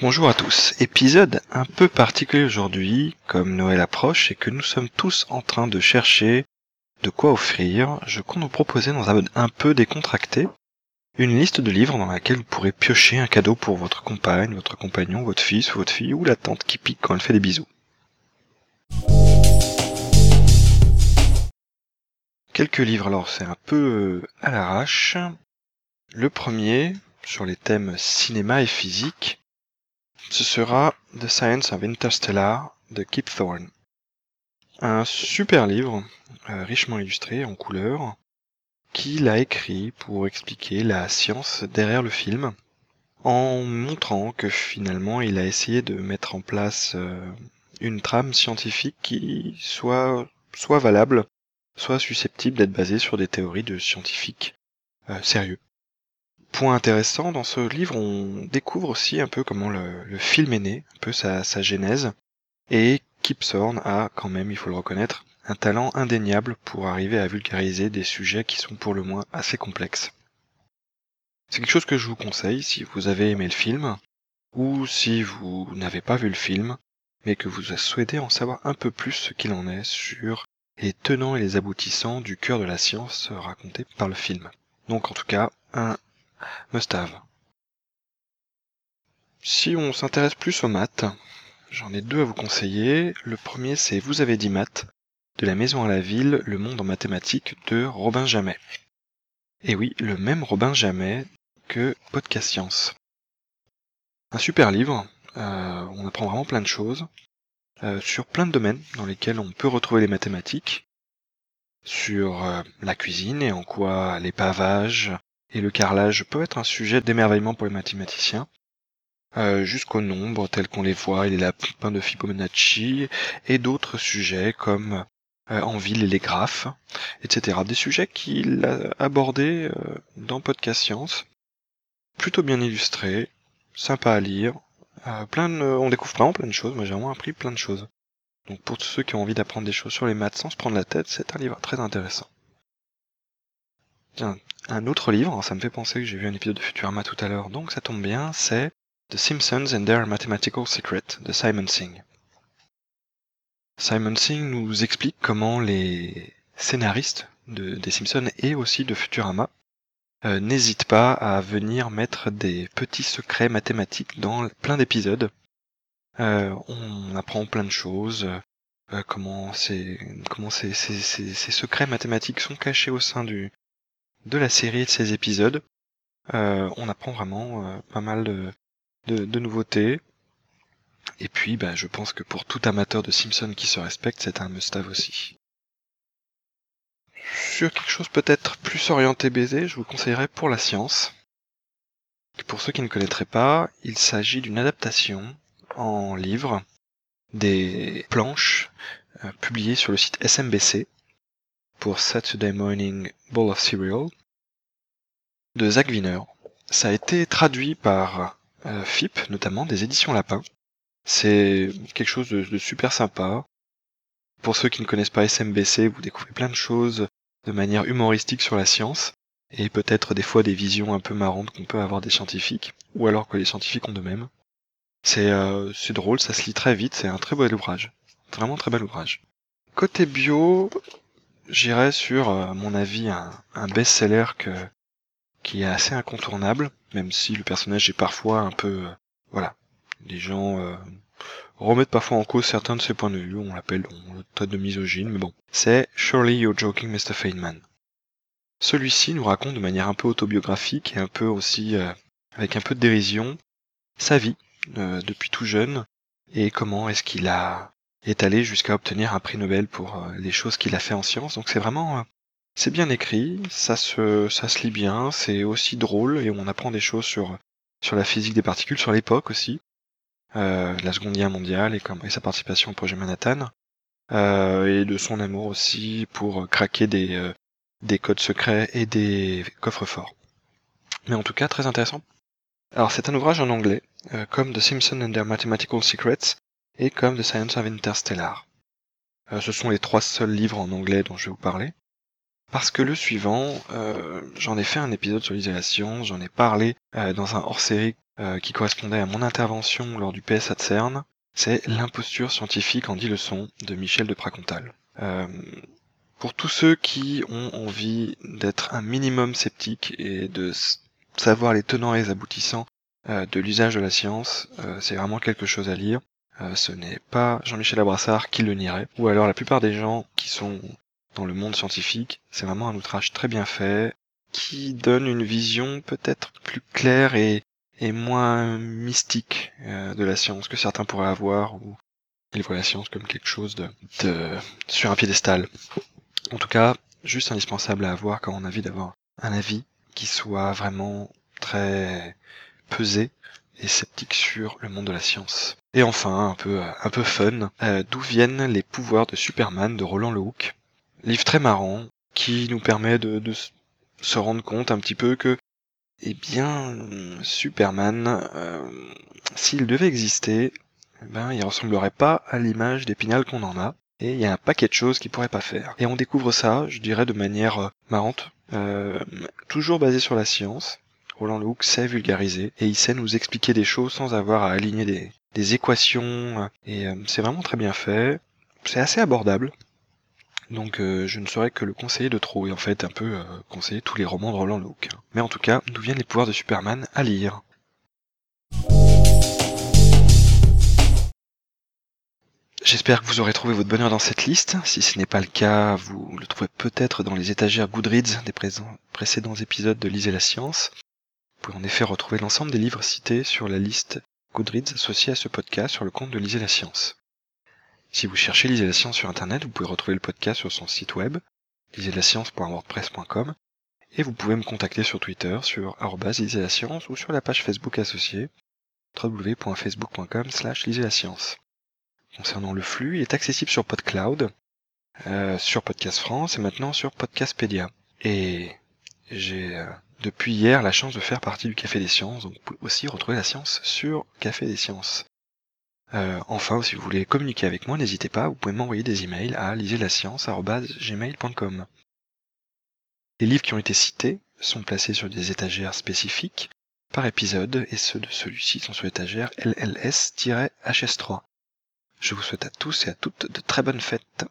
Bonjour à tous, épisode un peu particulier aujourd'hui, comme Noël approche et que nous sommes tous en train de chercher de quoi offrir, je compte vous proposer dans un mode un peu décontracté une liste de livres dans laquelle vous pourrez piocher un cadeau pour votre compagne, votre compagnon, votre fils, votre fille ou la tante qui pique quand elle fait des bisous. Quelques livres, alors c'est un peu euh, à l'arrache. Le premier, sur les thèmes cinéma et physique, ce sera The Science of Interstellar de Kip Thorne. Un super livre, euh, richement illustré en couleurs, qu'il a écrit pour expliquer la science derrière le film, en montrant que finalement il a essayé de mettre en place euh, une trame scientifique qui soit, valable, soit susceptible d'être basée sur des théories de scientifiques euh, sérieux. Point intéressant, dans ce livre, on découvre aussi un peu comment le, film est né, un peu sa, genèse, et Kip a quand même, il faut le reconnaître, un talent indéniable pour arriver à vulgariser des sujets qui sont pour le moins assez complexes. C'est quelque chose que je vous conseille si vous avez aimé le film, ou si vous n'avez pas vu le film, mais que vous souhaitez en savoir un peu plus ce qu'il en est sur les tenants et les aboutissants du cœur de la science raconté par le film. Donc en tout cas, un must-have. Si on s'intéresse plus aux maths, j'en ai deux à vous conseiller. Le premier c'est Vous avez dit maths de la maison à la ville, le monde en mathématiques de Robin Jamet. Et oui, le même Robin Jamet que Podcast Science. Un super livre, euh, on apprend vraiment plein de choses, euh, sur plein de domaines dans lesquels on peut retrouver les mathématiques, sur euh, la cuisine et en quoi les pavages et le carrelage peuvent être un sujet d'émerveillement pour les mathématiciens, jusqu'aux nombres tels qu'on les voit et les lapins de Fibonacci, et d'autres sujets comme en ville et les graphes, etc. Des sujets qu'il a abordés euh, dans Podcast Science. Plutôt bien illustrés, sympa à lire. Euh, plein on découvre vraiment plein de choses. Moi j'ai vraiment appris plein de choses. Donc pour tous ceux qui ont envie d'apprendre des choses sur les maths sans se prendre la tête, c'est un livre très intéressant. Tiens, un autre livre, ça me fait penser que j'ai vu un épisode de Futurama tout à l'heure, donc ça tombe bien, c'est The Simpsons and Their Mathematical Secret de Simon Singh. Simon Singh nous explique comment les scénaristes de, des Simpsons et aussi de Futurama euh, n'hésitent pas à venir mettre des petits secrets mathématiques dans plein d'épisodes. Euh, on apprend plein de choses, euh, comment, ces, secrets mathématiques sont cachés au sein de la série et de ces épisodes. on apprend vraiment pas mal de nouveautés. Et puis, bah, je pense que pour tout amateur de Simpson qui se respecte, c'est un must-have aussi. Sur quelque chose peut-être plus orienté baiser, je vous conseillerais pour la science. Pour ceux qui ne connaîtraient pas, il s'agit d'une adaptation en livre des planches euh, publiées sur le site SMBC pour Saturday Morning Bowl of Cereal de Zach Wiener. Ça a été traduit par euh, FIP, notamment des éditions Lapin, c'est quelque chose de, super sympa. Pour ceux qui ne connaissent pas SMBC, vous découvrez plein de choses de manière humoristique sur la science, et peut-être des fois des visions un peu marrantes qu'on peut avoir des scientifiques, ou alors que les scientifiques ont de même. C'est euh, drôle, ça se lit très vite, c'est un très bel ouvrage. Vraiment très bel ouvrage. Côté bio, j'irais sur, à mon avis, un, best-seller qui est assez incontournable, même si le personnage est parfois un peu, euh, voilà, les gens euh, remettent parfois en cause certains de ses points de vue, on l'appelle le tas de misogyne, mais bon. C'est Surely You're Joking, Mr. Feynman. Celui-ci nous raconte de manière un peu autobiographique et un peu aussi euh, avec un peu de dérision sa vie euh, depuis tout jeune et comment est-ce qu'il a est allé jusqu'à obtenir un prix Nobel pour les choses qu'il a fait en sciences. Donc c'est vraiment c'est bien écrit, ça se ça se lit bien, c'est aussi drôle et on apprend des choses sur sur la physique des particules, sur l'époque aussi. Euh, la Seconde Guerre mondiale et, comme, et sa participation au projet Manhattan, euh, et de son amour aussi pour craquer des, euh, des codes secrets et des coffres forts. Mais en tout cas, très intéressant Alors c'est un ouvrage en anglais, euh, comme The Simpsons and Their Mathematical Secrets et comme The Science of Interstellar. Euh, ce sont les trois seuls livres en anglais dont je vais vous parler. Parce que le suivant, euh, j'en ai fait un épisode sur l'isolation, j'en ai parlé dans un hors-série qui correspondait à mon intervention lors du PSA de CERN, c'est L'imposture scientifique en 10 leçons de Michel de Pracontal. pour tous ceux qui ont envie d'être un minimum sceptique et de savoir les tenants et les aboutissants euh, de l'usage de la science, euh, c'est vraiment quelque chose à lire. Euh, ce n'est pas Jean-Michel Abrassard qui le nierait, ou alors la plupart des gens qui sont dans le monde scientifique, c'est vraiment un outrage très bien fait, qui donne une vision peut-être plus claire et, moins mystique de la science que certains pourraient avoir, ou ils voient la science comme quelque chose de, de sur un piédestal. En tout cas, juste indispensable à avoir quand on a envie d'avoir un avis qui soit vraiment très pesé et sceptique sur le monde de la science. Et enfin, un peu, un peu fun, euh, d'où viennent les pouvoirs de Superman de Roland Lehoucq. Livre très marrant qui nous permet de, se rendre compte un petit peu que, eh bien, Superman, euh, s'il devait exister, eh ben, il ressemblerait pas à l'image d'Épinal qu'on en a. Et il y a un paquet de choses qu'il pourrait pas faire. Et on découvre ça, je dirais, de manière euh, marrante, euh, toujours basé sur la science. Roland Lehoucq sait vulgariser et il sait nous expliquer des choses sans avoir à aligner des, équations. Et c'est vraiment très bien fait. C'est assez abordable. Donc euh, je ne saurais que le conseiller de trop et en fait un peu conseiller tous les romans de Roland Lehoucq. Mais en tout cas, d'où viennent les pouvoirs de Superman à lire? J'espère que vous aurez trouvé votre bonheur dans cette liste. Si ce n'est pas le cas, vous le trouvez peut-être dans les étagères Goodreads des précédents épisodes de Lisez la science. Vous pouvez en effet retrouver l'ensemble des livres cités sur la liste Goodreads associée à ce podcast sur le compte de Lisez la science. Si vous cherchez Lisez la science sur internet, vous pouvez retrouver le podcast sur son site web, lisezlascience.wordpress.com, et vous pouvez me contacter sur Twitter sur la science ou sur la page Facebook associée www.facebook.com slash la science concernant le flux. Il est accessible sur PodCloud, euh, sur Podcast France et maintenant sur Podcastpedia. Et j'ai euh, depuis hier la chance de faire partie du Café des Sciences, donc vous pouvez aussi retrouver la science sur Café des Sciences. Euh, enfin, si vous voulez communiquer avec moi, n'hésitez pas, vous pouvez m'envoyer des emails à lisezlascience.gmail.com. Les livres qui ont été cités sont placés sur des étagères spécifiques par épisode et ceux de celui-ci sont sur l'étagère LLS-HS3. Je vous souhaite à tous et à toutes de très bonnes fêtes.